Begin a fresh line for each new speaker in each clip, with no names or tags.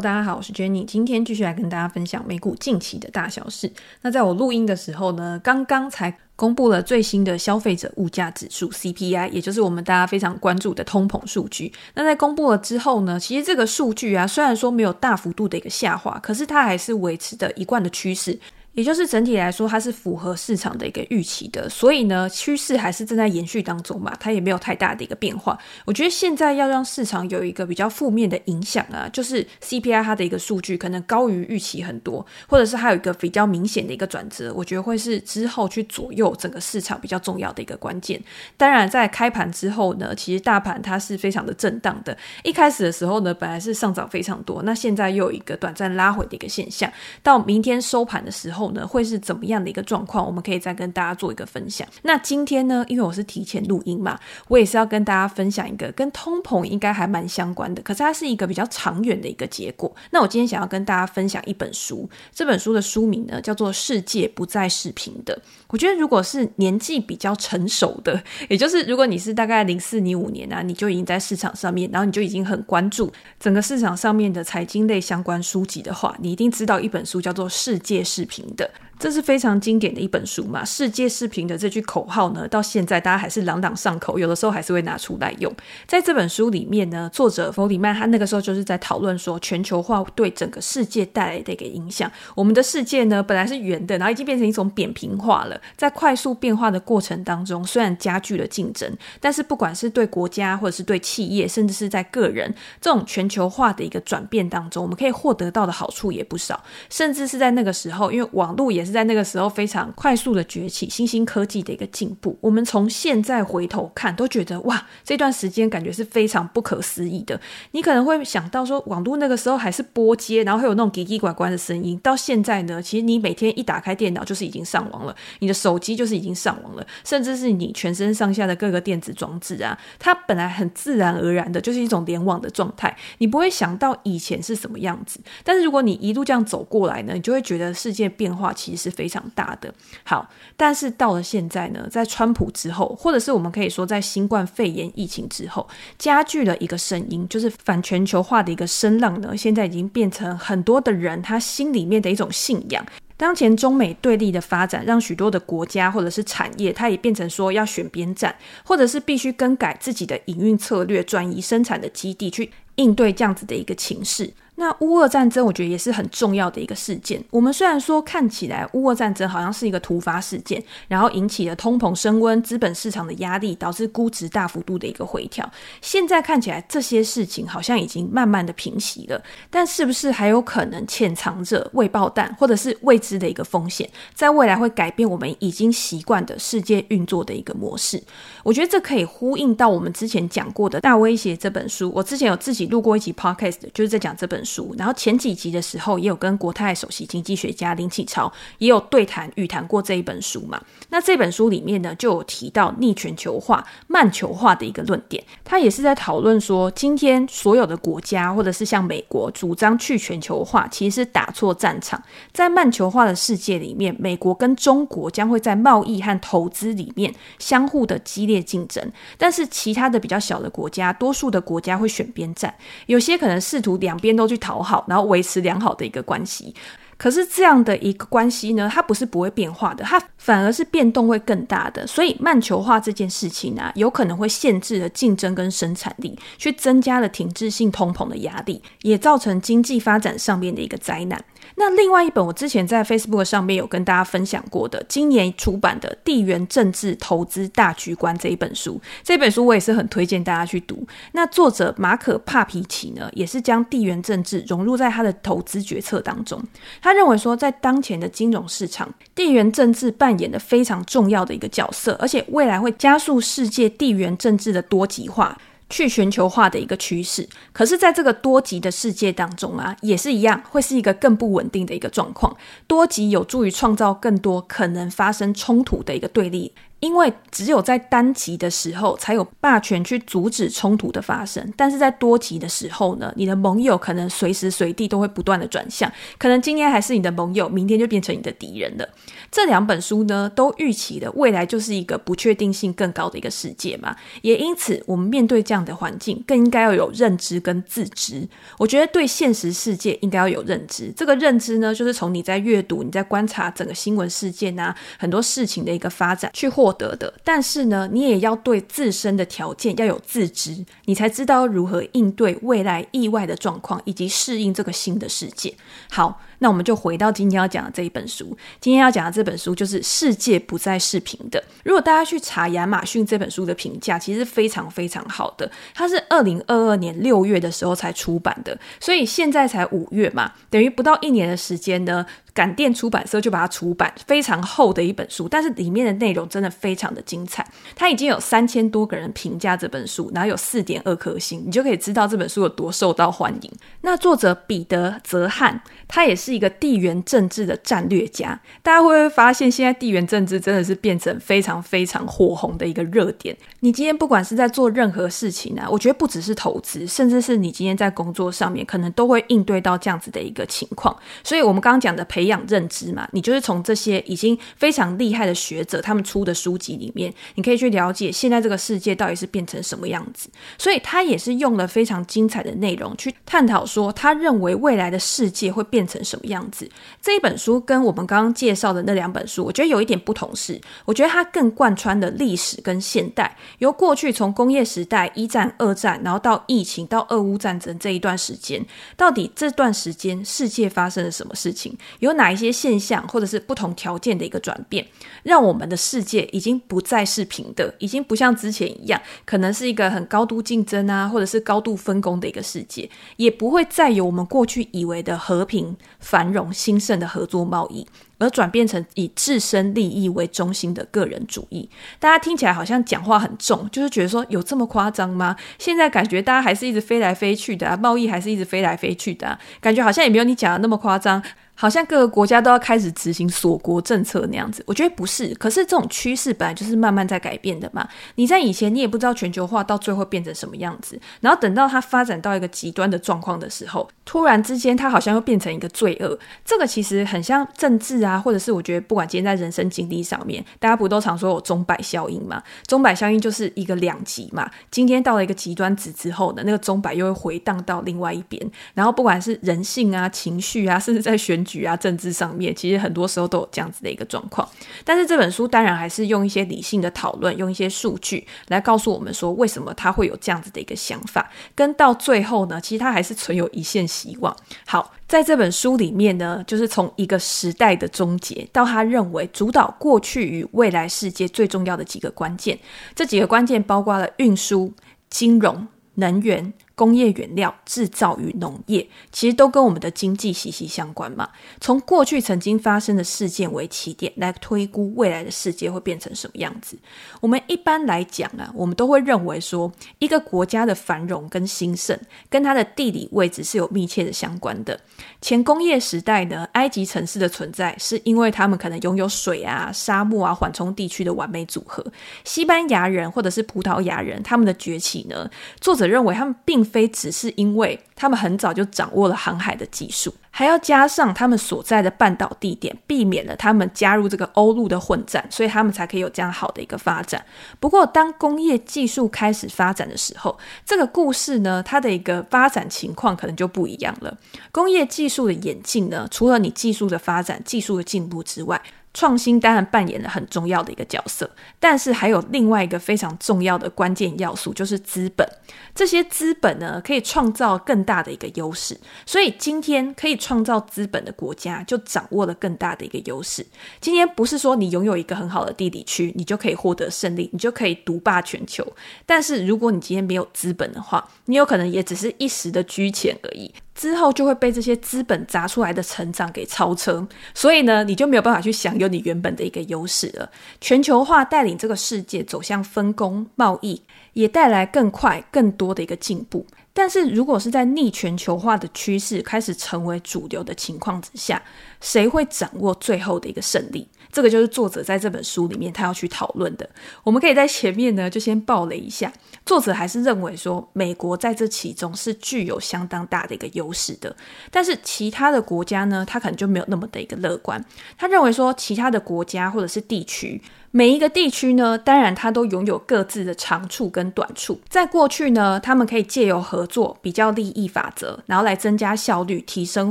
大家好，我是 Jenny，今天继续来跟大家分享美股近期的大小事。那在我录音的时候呢，刚刚才公布了最新的消费者物价指数 CPI，也就是我们大家非常关注的通膨数据。那在公布了之后呢，其实这个数据啊，虽然说没有大幅度的一个下滑，可是它还是维持着一贯的趋势。也就是整体来说，它是符合市场的一个预期的，所以呢，趋势还是正在延续当中嘛，它也没有太大的一个变化。我觉得现在要让市场有一个比较负面的影响啊，就是 CPI 它的一个数据可能高于预期很多，或者是还有一个比较明显的一个转折，我觉得会是之后去左右整个市场比较重要的一个关键。当然，在开盘之后呢，其实大盘它是非常的震荡的，一开始的时候呢，本来是上涨非常多，那现在又有一个短暂拉回的一个现象，到明天收盘的时候。呢会是怎么样的一个状况？我们可以再跟大家做一个分享。那今天呢，因为我是提前录音嘛，我也是要跟大家分享一个跟通膨应该还蛮相关的，可是它是一个比较长远的一个结果。那我今天想要跟大家分享一本书，这本书的书名呢叫做《世界不再是平的》。我觉得如果是年纪比较成熟的，也就是如果你是大概零四、零五年啊，你就已经在市场上面，然后你就已经很关注整个市场上面的财经类相关书籍的话，你一定知道一本书叫做《世界是平的》。这是非常经典的一本书嘛，世界视频的这句口号呢，到现在大家还是朗朗上口，有的时候还是会拿出来用。在这本书里面呢，作者弗里曼他那个时候就是在讨论说，全球化对整个世界带来的一个影响。我们的世界呢，本来是圆的，然后已经变成一种扁平化了。在快速变化的过程当中，虽然加剧了竞争，但是不管是对国家或者是对企业，甚至是在个人，这种全球化的一个转变当中，我们可以获得到的好处也不少。甚至是在那个时候，因为网络也是在那个时候非常快速的崛起，新兴科技的一个进步，我们从现在回头看，都觉得哇，这段时间感觉是非常不可思议的。你可能会想到说，网络那个时候还是拨接，然后会有那种叽叽呱呱的声音，到现在呢，其实你每天一打开电脑就是已经上网了，你的手机就是已经上网了，甚至是你全身上下的各个电子装置啊，它本来很自然而然的就是一种联网的状态，你不会想到以前是什么样子。但是如果你一路这样走过来呢，你就会觉得世界变化其实是非常。大的好，但是到了现在呢，在川普之后，或者是我们可以说在新冠肺炎疫情之后，加剧了一个声音，就是反全球化的一个声浪呢，现在已经变成很多的人他心里面的一种信仰。当前中美对立的发展，让许多的国家或者是产业，它也变成说要选边站，或者是必须更改自己的营运策略，转移生产的基地，去应对这样子的一个情势。那乌俄战争，我觉得也是很重要的一个事件。我们虽然说看起来乌俄战争好像是一个突发事件，然后引起了通膨升温、资本市场的压力，导致估值大幅度的一个回调。现在看起来这些事情好像已经慢慢的平息了，但是不是还有可能潜藏着未爆弹或者是未知的一个风险，在未来会改变我们已经习惯的世界运作的一个模式？我觉得这可以呼应到我们之前讲过的《大威胁》这本书。我之前有自己录过一集 podcast，就是在讲这本书。书，然后前几集的时候也有跟国泰首席经济学家林启超也有对谈语谈过这一本书嘛。那这本书里面呢，就有提到逆全球化、慢球化的一个论点。他也是在讨论说，今天所有的国家或者是像美国主张去全球化，其实是打错战场。在慢球化的世界里面，美国跟中国将会在贸易和投资里面相互的激烈竞争，但是其他的比较小的国家，多数的国家会选边站，有些可能试图两边都去。讨好，然后维持良好的一个关系。可是这样的一个关系呢，它不是不会变化的，它反而是变动会更大的。所以慢球化这件事情呢、啊，有可能会限制了竞争跟生产力，去增加了停滞性通膨的压力，也造成经济发展上面的一个灾难。那另外一本我之前在 Facebook 上面有跟大家分享过的，今年出版的《地缘政治投资大局观》这一本书，这本书我也是很推荐大家去读。那作者马可帕皮奇呢，也是将地缘政治融入在他的投资决策当中。他认为说，在当前的金融市场，地缘政治扮演了非常重要的一个角色，而且未来会加速世界地缘政治的多极化。去全球化的一个趋势，可是，在这个多极的世界当中啊，也是一样，会是一个更不稳定的一个状况。多极有助于创造更多可能发生冲突的一个对立。因为只有在单极的时候才有霸权去阻止冲突的发生，但是在多极的时候呢，你的盟友可能随时随地都会不断的转向，可能今天还是你的盟友，明天就变成你的敌人了。这两本书呢，都预期的未来就是一个不确定性更高的一个世界嘛，也因此我们面对这样的环境，更应该要有认知跟自知。我觉得对现实世界应该要有认知，这个认知呢，就是从你在阅读、你在观察整个新闻事件啊，很多事情的一个发展去获获得的。但是呢，你也要对自身的条件要有自知，你才知道如何应对未来意外的状况，以及适应这个新的世界。好。那我们就回到今天要讲的这一本书。今天要讲的这本书就是《世界不再是平的》。如果大家去查亚马逊这本书的评价，其实非常非常好的。它是二零二二年六月的时候才出版的，所以现在才五月嘛，等于不到一年的时间呢。感电出版社就把它出版，非常厚的一本书，但是里面的内容真的非常的精彩。它已经有三千多个人评价这本书，然后有四点二颗星，你就可以知道这本书有多受到欢迎。那作者彼得泽汉，他也是是一个地缘政治的战略家。大家会不会发现，现在地缘政治真的是变成非常非常火红的一个热点？你今天不管是在做任何事情啊，我觉得不只是投资，甚至是你今天在工作上面，可能都会应对到这样子的一个情况。所以，我们刚刚讲的培养认知嘛，你就是从这些已经非常厉害的学者他们出的书籍里面，你可以去了解现在这个世界到底是变成什么样子。所以他也是用了非常精彩的内容去探讨说，他认为未来的世界会变成什样子。这一本书跟我们刚刚介绍的那两本书，我觉得有一点不同是，我觉得它更贯穿了历史跟现代，由过去从工业时代、一战、二战，然后到疫情到俄乌战争这一段时间，到底这段时间世界发生了什么事情，有哪一些现象或者是不同条件的一个转变，让我们的世界已经不再是平的，已经不像之前一样，可能是一个很高度竞争啊，或者是高度分工的一个世界，也不会再有我们过去以为的和平、繁荣、兴盛的合作贸易。而转变成以自身利益为中心的个人主义，大家听起来好像讲话很重，就是觉得说有这么夸张吗？现在感觉大家还是一直飞来飞去的啊，贸易还是一直飞来飞去的啊，感觉好像也没有你讲的那么夸张。好像各个国家都要开始执行锁国政策那样子，我觉得不是。可是这种趋势本来就是慢慢在改变的嘛。你在以前你也不知道全球化到最后变成什么样子，然后等到它发展到一个极端的状况的时候，突然之间它好像又变成一个罪恶。这个其实很像政治啊，或者是我觉得不管今天在人生经历上面，大家不都常说有钟摆效应嘛？钟摆效应就是一个两极嘛。今天到了一个极端值之后呢，那个钟摆又会回荡到另外一边。然后不管是人性啊、情绪啊，甚至在选局啊，政治上面，其实很多时候都有这样子的一个状况。但是这本书当然还是用一些理性的讨论，用一些数据来告诉我们说，为什么他会有这样子的一个想法。跟到最后呢，其实他还是存有一线希望。好，在这本书里面呢，就是从一个时代的终结，到他认为主导过去与未来世界最重要的几个关键。这几个关键包括了运输、金融、能源。工业原料制造与农业，其实都跟我们的经济息息相关嘛。从过去曾经发生的事件为起点，来推估未来的世界会变成什么样子。我们一般来讲啊，我们都会认为说，一个国家的繁荣跟兴盛，跟它的地理位置是有密切的相关的。前工业时代呢，埃及城市的存在，是因为他们可能拥有水啊、沙漠啊、缓冲地区的完美组合。西班牙人或者是葡萄牙人，他们的崛起呢，作者认为他们并非只是因为他们很早就掌握了航海的技术。还要加上他们所在的半岛地点，避免了他们加入这个欧陆的混战，所以他们才可以有这样好的一个发展。不过，当工业技术开始发展的时候，这个故事呢，它的一个发展情况可能就不一样了。工业技术的演进呢，除了你技术的发展、技术的进步之外，创新当然扮演了很重要的一个角色，但是还有另外一个非常重要的关键要素，就是资本。这些资本呢，可以创造更大的一个优势。所以今天可以创造资本的国家，就掌握了更大的一个优势。今天不是说你拥有一个很好的地理区，你就可以获得胜利，你就可以独霸全球。但是如果你今天没有资本的话，你有可能也只是一时的居前而已。之后就会被这些资本砸出来的成长给超车，所以呢，你就没有办法去享有你原本的一个优势了。全球化带领这个世界走向分工贸易，也带来更快更多的一个进步。但是如果是在逆全球化的趋势开始成为主流的情况之下，谁会掌握最后的一个胜利？这个就是作者在这本书里面他要去讨论的。我们可以在前面呢就先报了一下，作者还是认为说美国在这其中是具有相当大的一个优势的，但是其他的国家呢，他可能就没有那么的一个乐观。他认为说其他的国家或者是地区。每一个地区呢，当然它都拥有各自的长处跟短处。在过去呢，他们可以借由合作、比较利益法则，然后来增加效率、提升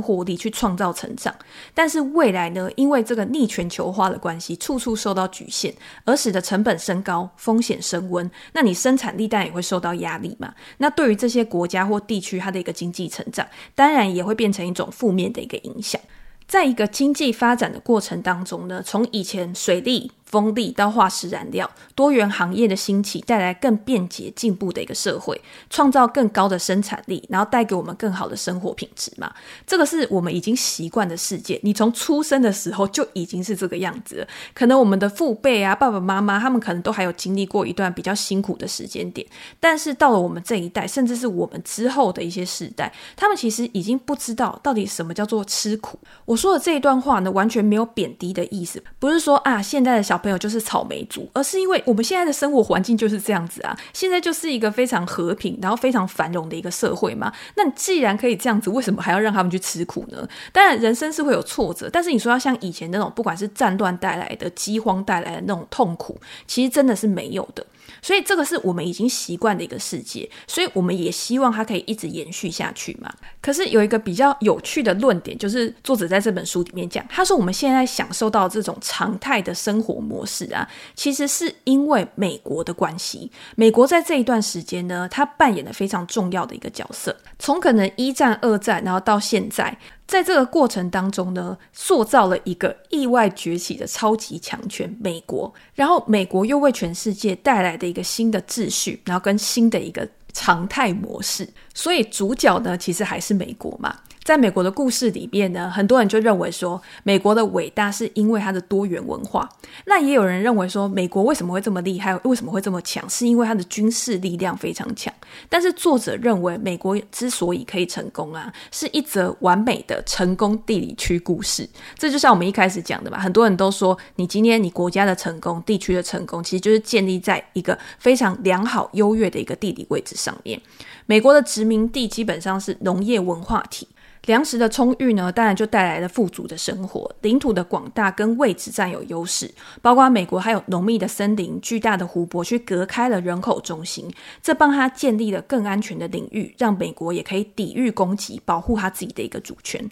获利、去创造成长。但是未来呢，因为这个逆全球化的关系，处处受到局限，而使得成本升高、风险升温。那你生产力当然也会受到压力嘛。那对于这些国家或地区，它的一个经济成长，当然也会变成一种负面的一个影响。在一个经济发展的过程当中呢，从以前水利、风力到化石燃料，多元行业的兴起，带来更便捷进步的一个社会，创造更高的生产力，然后带给我们更好的生活品质嘛。这个是我们已经习惯的世界。你从出生的时候就已经是这个样子了。可能我们的父辈啊、爸爸妈妈，他们可能都还有经历过一段比较辛苦的时间点。但是到了我们这一代，甚至是我们之后的一些世代，他们其实已经不知道到底什么叫做吃苦。我说的这一段话呢，完全没有贬低的意思，不是说啊，现在的小朋友就是草莓族，而是因为我们现在的生活环境就是这样子啊。现在就是一个非常和平，然后非常繁荣的一个社会嘛。那你既然可以这样子，为什么还要让他们去吃苦呢？当然，人生是会有挫折，但是你说要像以前那种，不管是战乱带来的、饥荒带来的那种痛苦，其实真的是没有的。所以这个是我们已经习惯的一个世界，所以我们也希望它可以一直延续下去嘛。可是有一个比较有趣的论点，就是作者在这本书里面讲，他说我们现在享受到这种常态的生活模式啊，其实是因为美国的关系。美国在这一段时间呢，它扮演了非常重要的一个角色，从可能一战、二战，然后到现在。在这个过程当中呢，塑造了一个意外崛起的超级强权——美国。然后，美国又为全世界带来的一个新的秩序，然后跟新的一个常态模式。所以，主角呢，其实还是美国嘛。在美国的故事里面呢，很多人就认为说，美国的伟大是因为它的多元文化。那也有人认为说，美国为什么会这么厉害，为什么会这么强，是因为它的军事力量非常强。但是作者认为，美国之所以可以成功啊，是一则完美的成功地理区故事。这就像我们一开始讲的嘛，很多人都说，你今天你国家的成功、地区的成功，其实就是建立在一个非常良好、优越的一个地理位置上面。美国的殖民地基本上是农业文化体。粮食的充裕呢，当然就带来了富足的生活。领土的广大跟位置占有优势，包括美国还有浓密的森林、巨大的湖泊，去隔开了人口中心，这帮他建立了更安全的领域，让美国也可以抵御攻击，保护他自己的一个主权。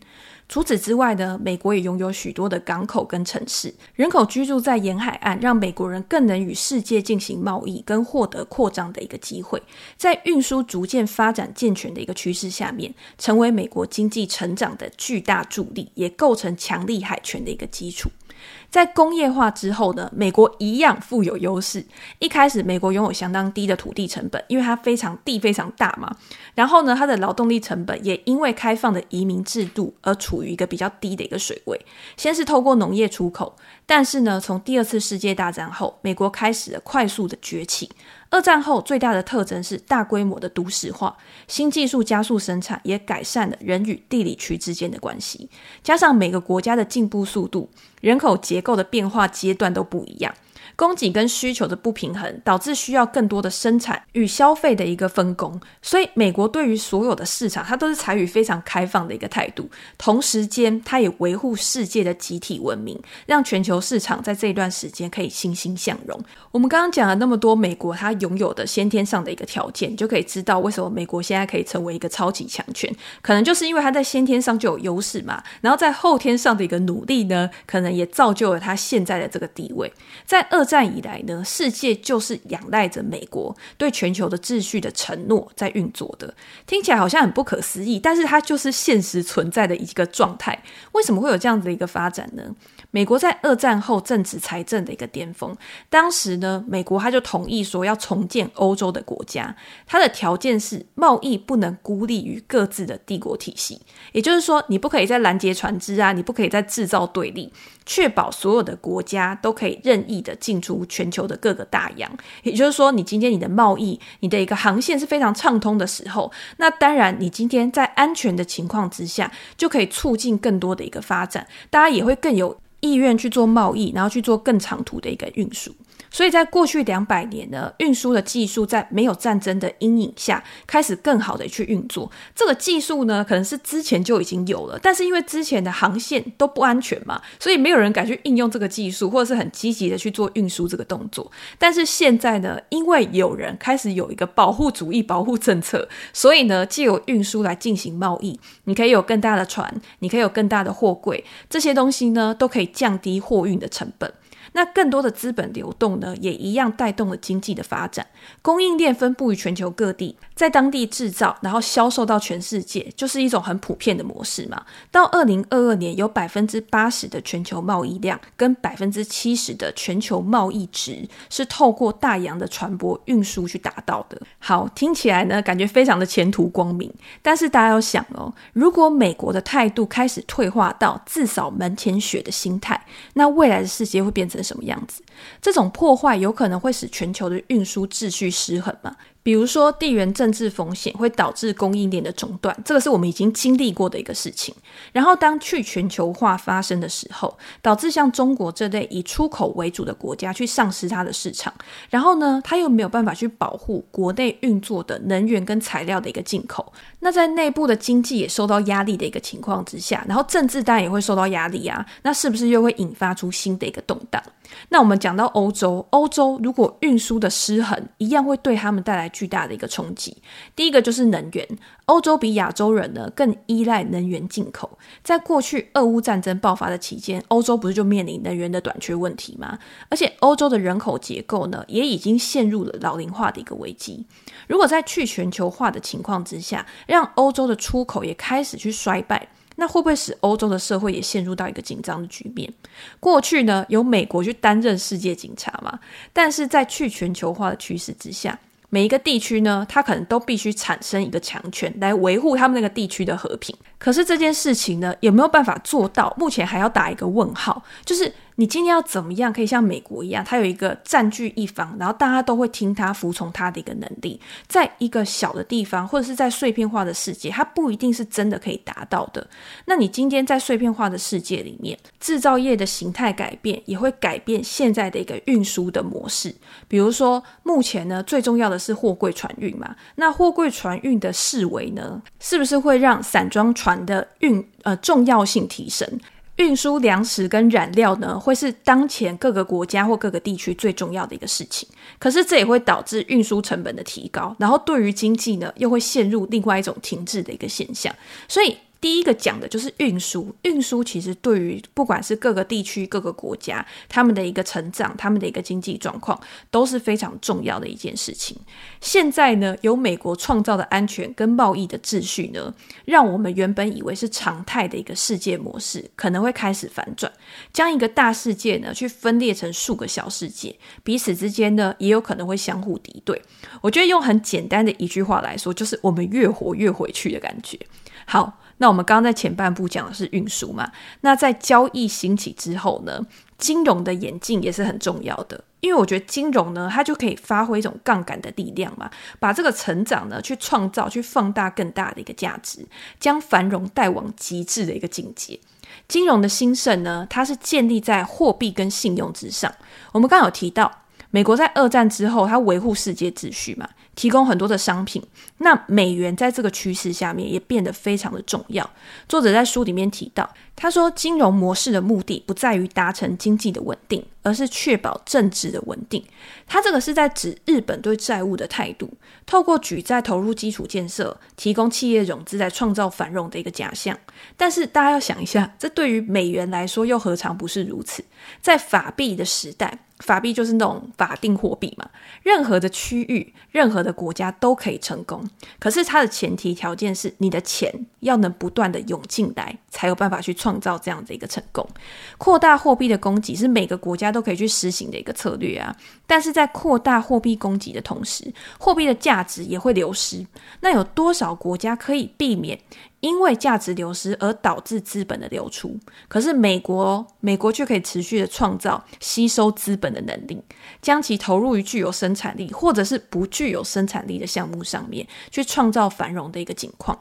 除此之外呢，美国也拥有许多的港口跟城市，人口居住在沿海岸，让美国人更能与世界进行贸易跟获得扩张的一个机会。在运输逐渐发展健全的一个趋势下面，成为美国经济成长的巨大助力，也构成强力海权的一个基础。在工业化之后呢，美国一样富有优势。一开始，美国拥有相当低的土地成本，因为它非常地非常大嘛。然后呢，它的劳动力成本也因为开放的移民制度而处于一个比较低的一个水位。先是透过农业出口，但是呢，从第二次世界大战后，美国开始了快速的崛起。二战后最大的特征是大规模的都市化，新技术加速生产，也改善了人与地理区之间的关系。加上每个国家的进步速度、人口结构的变化阶段都不一样。供给跟需求的不平衡，导致需要更多的生产与消费的一个分工。所以，美国对于所有的市场，它都是采取非常开放的一个态度。同时间，它也维护世界的集体文明，让全球市场在这一段时间可以欣欣向荣。我们刚刚讲了那么多，美国它拥有的先天上的一个条件，就可以知道为什么美国现在可以成为一个超级强权。可能就是因为它在先天上就有优势嘛，然后在后天上的一个努力呢，可能也造就了它现在的这个地位。在二战以来呢，世界就是仰赖着美国对全球的秩序的承诺在运作的。听起来好像很不可思议，但是它就是现实存在的一个状态。为什么会有这样子的一个发展呢？美国在二战后正值财政的一个巅峰，当时呢，美国他就同意说要重建欧洲的国家，它的条件是贸易不能孤立于各自的帝国体系，也就是说，你不可以再拦截船只啊，你不可以再制造对立。确保所有的国家都可以任意的进出全球的各个大洋，也就是说，你今天你的贸易，你的一个航线是非常畅通的时候，那当然你今天在安全的情况之下，就可以促进更多的一个发展，大家也会更有意愿去做贸易，然后去做更长途的一个运输。所以在过去两百年呢，运输的技术在没有战争的阴影下，开始更好的去运作。这个技术呢，可能是之前就已经有了，但是因为之前的航线都不安全嘛，所以没有人敢去应用这个技术，或者是很积极的去做运输这个动作。但是现在呢，因为有人开始有一个保护主义、保护政策，所以呢，借由运输来进行贸易，你可以有更大的船，你可以有更大的货柜，这些东西呢，都可以降低货运的成本。那更多的资本流动呢，也一样带动了经济的发展。供应链分布于全球各地，在当地制造，然后销售到全世界，就是一种很普遍的模式嘛。到二零二二年，有百分之八十的全球贸易量跟百分之七十的全球贸易值是透过大洋的船舶运输去达到的。好，听起来呢，感觉非常的前途光明。但是大家要想哦，如果美国的态度开始退化到自扫门前雪的心态，那未来的世界会变成什么样子？这种破坏有可能会使全球的运输秩序失衡吗？比如说，地缘政治风险会导致供应链的中断，这个是我们已经经历过的一个事情。然后，当去全球化发生的时候，导致像中国这类以出口为主的国家去丧失它的市场，然后呢，它又没有办法去保护国内运作的能源跟材料的一个进口。那在内部的经济也受到压力的一个情况之下，然后政治当然也会受到压力啊，那是不是又会引发出新的一个动荡？那我们讲到欧洲，欧洲如果运输的失衡，一样会对他们带来巨大的一个冲击。第一个就是能源，欧洲比亚洲人呢更依赖能源进口。在过去俄乌战争爆发的期间，欧洲不是就面临能源的短缺问题吗？而且欧洲的人口结构呢，也已经陷入了老龄化的一个危机。如果在去全球化的情况之下，让欧洲的出口也开始去衰败。那会不会使欧洲的社会也陷入到一个紧张的局面？过去呢，由美国去担任世界警察嘛，但是在去全球化的趋势之下，每一个地区呢，它可能都必须产生一个强权来维护他们那个地区的和平。可是这件事情呢，有没有办法做到？目前还要打一个问号，就是。你今天要怎么样可以像美国一样，它有一个占据一方，然后大家都会听他、服从他的一个能力，在一个小的地方或者是在碎片化的世界，它不一定是真的可以达到的。那你今天在碎片化的世界里面，制造业的形态改变，也会改变现在的一个运输的模式。比如说，目前呢，最重要的是货柜船运嘛，那货柜船运的式微呢，是不是会让散装船船的运呃重要性提升？运输粮食跟燃料呢，会是当前各个国家或各个地区最重要的一个事情。可是这也会导致运输成本的提高，然后对于经济呢，又会陷入另外一种停滞的一个现象。所以。第一个讲的就是运输，运输其实对于不管是各个地区、各个国家，他们的一个成长、他们的一个经济状况，都是非常重要的一件事情。现在呢，由美国创造的安全跟贸易的秩序呢，让我们原本以为是常态的一个世界模式，可能会开始反转，将一个大世界呢去分裂成数个小世界，彼此之间呢也有可能会相互敌对。我觉得用很简单的一句话来说，就是我们越活越回去的感觉。好。那我们刚刚在前半部讲的是运输嘛，那在交易兴起之后呢，金融的演进也是很重要的，因为我觉得金融呢，它就可以发挥一种杠杆的力量嘛，把这个成长呢去创造、去放大更大的一个价值，将繁荣带往极致的一个境界。金融的兴盛呢，它是建立在货币跟信用之上。我们刚刚有提到，美国在二战之后，它维护世界秩序嘛。提供很多的商品，那美元在这个趋势下面也变得非常的重要。作者在书里面提到，他说金融模式的目的不在于达成经济的稳定，而是确保政治的稳定。他这个是在指日本对债务的态度，透过举债投入基础建设，提供企业融资来创造繁荣的一个假象。但是大家要想一下，这对于美元来说又何尝不是如此？在法币的时代。法币就是那种法定货币嘛，任何的区域、任何的国家都可以成功。可是它的前提条件是，你的钱要能不断的涌进来，才有办法去创造这样的一个成功。扩大货币的供给是每个国家都可以去实行的一个策略啊。但是在扩大货币供给的同时，货币的价值也会流失。那有多少国家可以避免？因为价值流失而导致资本的流出，可是美国，美国却可以持续的创造吸收资本的能力，将其投入于具有生产力或者是不具有生产力的项目上面，去创造繁荣的一个景况。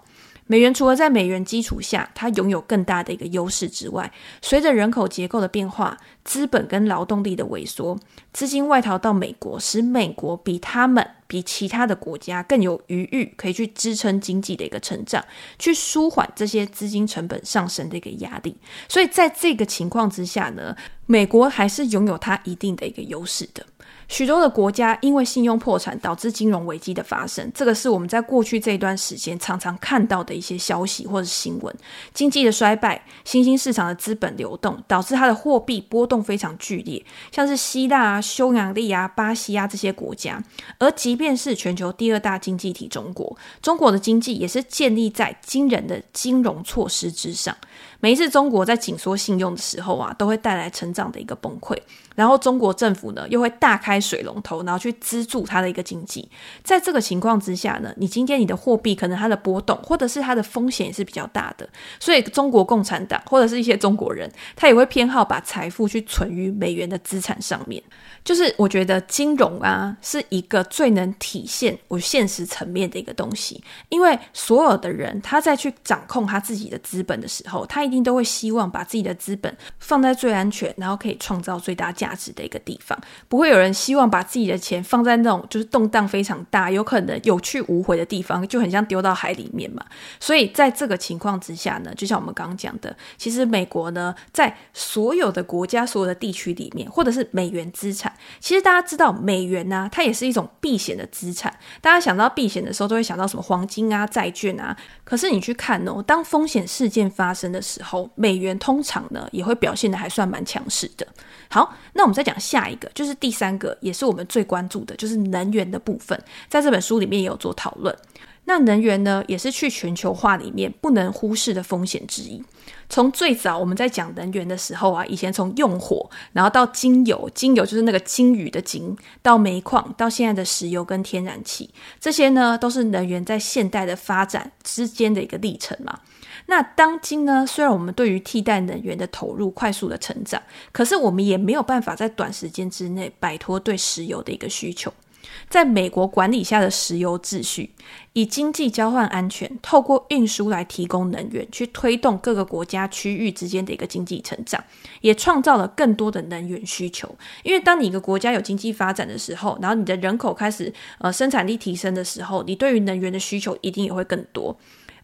美元除了在美元基础下，它拥有更大的一个优势之外，随着人口结构的变化，资本跟劳动力的萎缩，资金外逃到美国，使美国比他们、比其他的国家更有余裕，可以去支撑经济的一个成长，去舒缓这些资金成本上升的一个压力。所以在这个情况之下呢，美国还是拥有它一定的一个优势的。许多的国家因为信用破产导致金融危机的发生，这个是我们在过去这一段时间常常看到的一些消息或者新闻。经济的衰败、新兴市场的资本流动，导致它的货币波动非常剧烈，像是希腊啊、匈牙利啊、巴西啊这些国家。而即便是全球第二大经济体中国，中国的经济也是建立在惊人的金融措施之上。每一次中国在紧缩信用的时候啊，都会带来成长的一个崩溃。然后中国政府呢，又会大开水龙头，然后去资助它的一个经济。在这个情况之下呢，你今天你的货币可能它的波动，或者是它的风险也是比较大的。所以中国共产党或者是一些中国人，他也会偏好把财富去存于美元的资产上面。就是我觉得金融啊，是一个最能体现我现实层面的一个东西。因为所有的人他在去掌控他自己的资本的时候，他一定都会希望把自己的资本放在最安全，然后可以创造最大价值的一个地方。不会有人希望把自己的钱放在那种就是动荡非常大、有可能有去无回的地方，就很像丢到海里面嘛。所以在这个情况之下呢，就像我们刚刚讲的，其实美国呢，在所有的国家、所有的地区里面，或者是美元资产。其实大家知道，美元呢、啊，它也是一种避险的资产。大家想到避险的时候，都会想到什么黄金啊、债券啊。可是你去看哦，当风险事件发生的时候，美元通常呢也会表现得还算蛮强势的。好，那我们再讲下一个，就是第三个，也是我们最关注的，就是能源的部分。在这本书里面也有做讨论。那能源呢，也是去全球化里面不能忽视的风险之一。从最早我们在讲能源的时候啊，以前从用火，然后到金油，金油就是那个鲸鱼的鲸，到煤矿，到现在的石油跟天然气，这些呢都是能源在现代的发展之间的一个历程嘛。那当今呢，虽然我们对于替代能源的投入快速的成长，可是我们也没有办法在短时间之内摆脱对石油的一个需求。在美国管理下的石油秩序，以经济交换安全，透过运输来提供能源，去推动各个国家区域之间的一个经济成长，也创造了更多的能源需求。因为当你一个国家有经济发展的时候，然后你的人口开始呃生产力提升的时候，你对于能源的需求一定也会更多。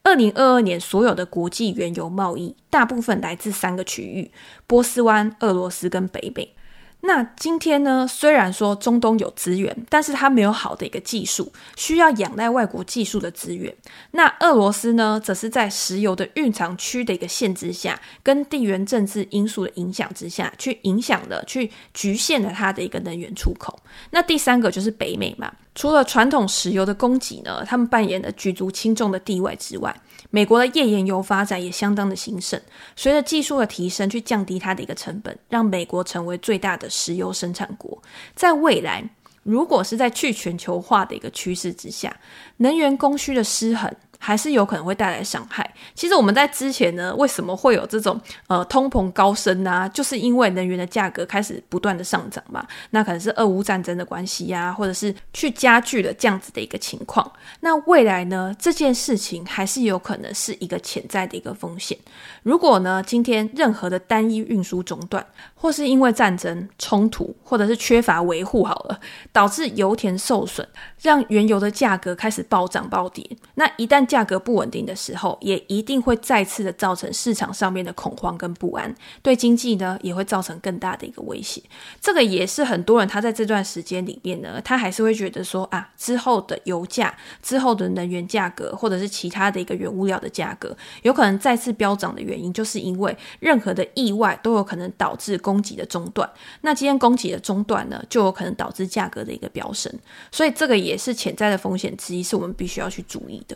二零二二年所有的国际原油贸易，大部分来自三个区域：波斯湾、俄罗斯跟北美。那今天呢，虽然说中东有资源，但是它没有好的一个技术，需要仰赖外国技术的资源。那俄罗斯呢，则是在石油的蕴藏区的一个限制下，跟地缘政治因素的影响之下，去影响了，去局限了它的一个能源出口。那第三个就是北美嘛，除了传统石油的供给呢，他们扮演了举足轻重的地位之外。美国的页岩油发展也相当的兴盛，随着技术的提升，去降低它的一个成本，让美国成为最大的石油生产国。在未来，如果是在去全球化的一个趋势之下，能源供需的失衡，还是有可能会带来伤害。其实我们在之前呢，为什么会有这种呃通膨高升啊？就是因为能源的价格开始不断的上涨嘛。那可能是俄乌战争的关系呀、或者是去加剧了这样子的一个情况。那未来呢，这件事情还是有可能是一个潜在的一个风险。如果呢，今天任何的单一运输中断，或是因为战争冲突，或者是缺乏维护好了，导致油田受损，让原油的价格开始暴涨暴跌，那一旦价格不稳定的时候，也一定会再次的造成市场上面的恐慌跟不安，对经济呢也会造成更大的一个威胁。这个也是很多人他在这段时间里面呢，他还是会觉得说啊，之后的油价、之后的能源价格，或者是其他的一个原物料的价格，有可能再次飙涨的原因，就是因为任何的意外都有可能导致供给的中断。那今天供给的中断呢，就有可能导致价格的一个飙升。所以这个也是潜在的风险之一，是我们必须要去注意的。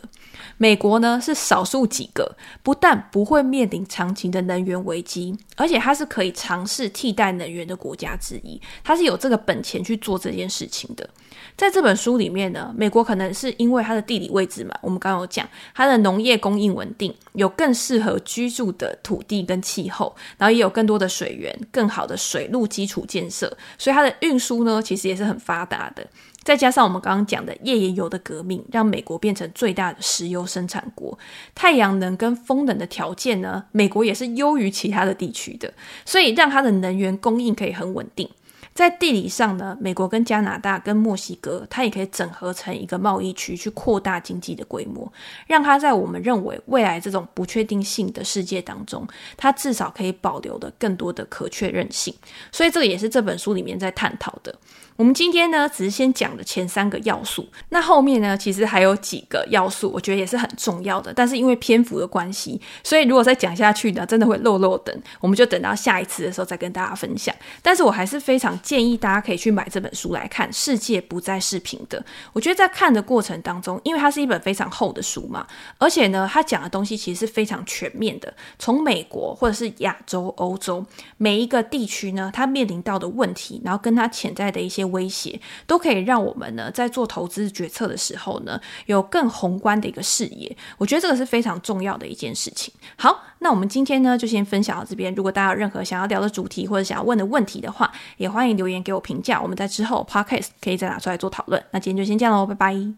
美国呢是少数几个不但不会面临长期的能源危机，而且它是可以尝试替代能源的国家之一。它是有这个本钱去做这件事情的。在这本书里面呢，美国可能是因为它的地理位置嘛，我们刚刚有讲它的农业供应稳定，有更适合居住的土地跟气候，然后也有更多的水源、更好的水路基础建设，所以它的运输呢其实也是很发达的。再加上我们刚刚讲的页岩油的革命，让美国变成最大的石油生产国。太阳能跟风能的条件呢，美国也是优于其他的地区的，所以让它的能源供应可以很稳定。在地理上呢，美国跟加拿大跟墨西哥，它也可以整合成一个贸易区，去扩大经济的规模，让它在我们认为未来这种不确定性的世界当中，它至少可以保留的更多的可确认性。所以这个也是这本书里面在探讨的。我们今天呢，只是先讲的前三个要素，那后面呢，其实还有几个要素，我觉得也是很重要的。但是因为篇幅的关系，所以如果再讲下去呢，真的会漏漏等，我们就等到下一次的时候再跟大家分享。但是我还是非常建议大家可以去买这本书来看，《世界不再是平的》。我觉得在看的过程当中，因为它是一本非常厚的书嘛，而且呢，它讲的东西其实是非常全面的，从美国或者是亚洲、欧洲每一个地区呢，它面临到的问题，然后跟它潜在的一些。威胁都可以让我们呢，在做投资决策的时候呢，有更宏观的一个视野。我觉得这个是非常重要的一件事情。好，那我们今天呢，就先分享到这边。如果大家有任何想要聊的主题或者想要问的问题的话，也欢迎留言给我评价。我们在之后 Podcast 可以再拿出来做讨论。那今天就先这样喽，拜拜。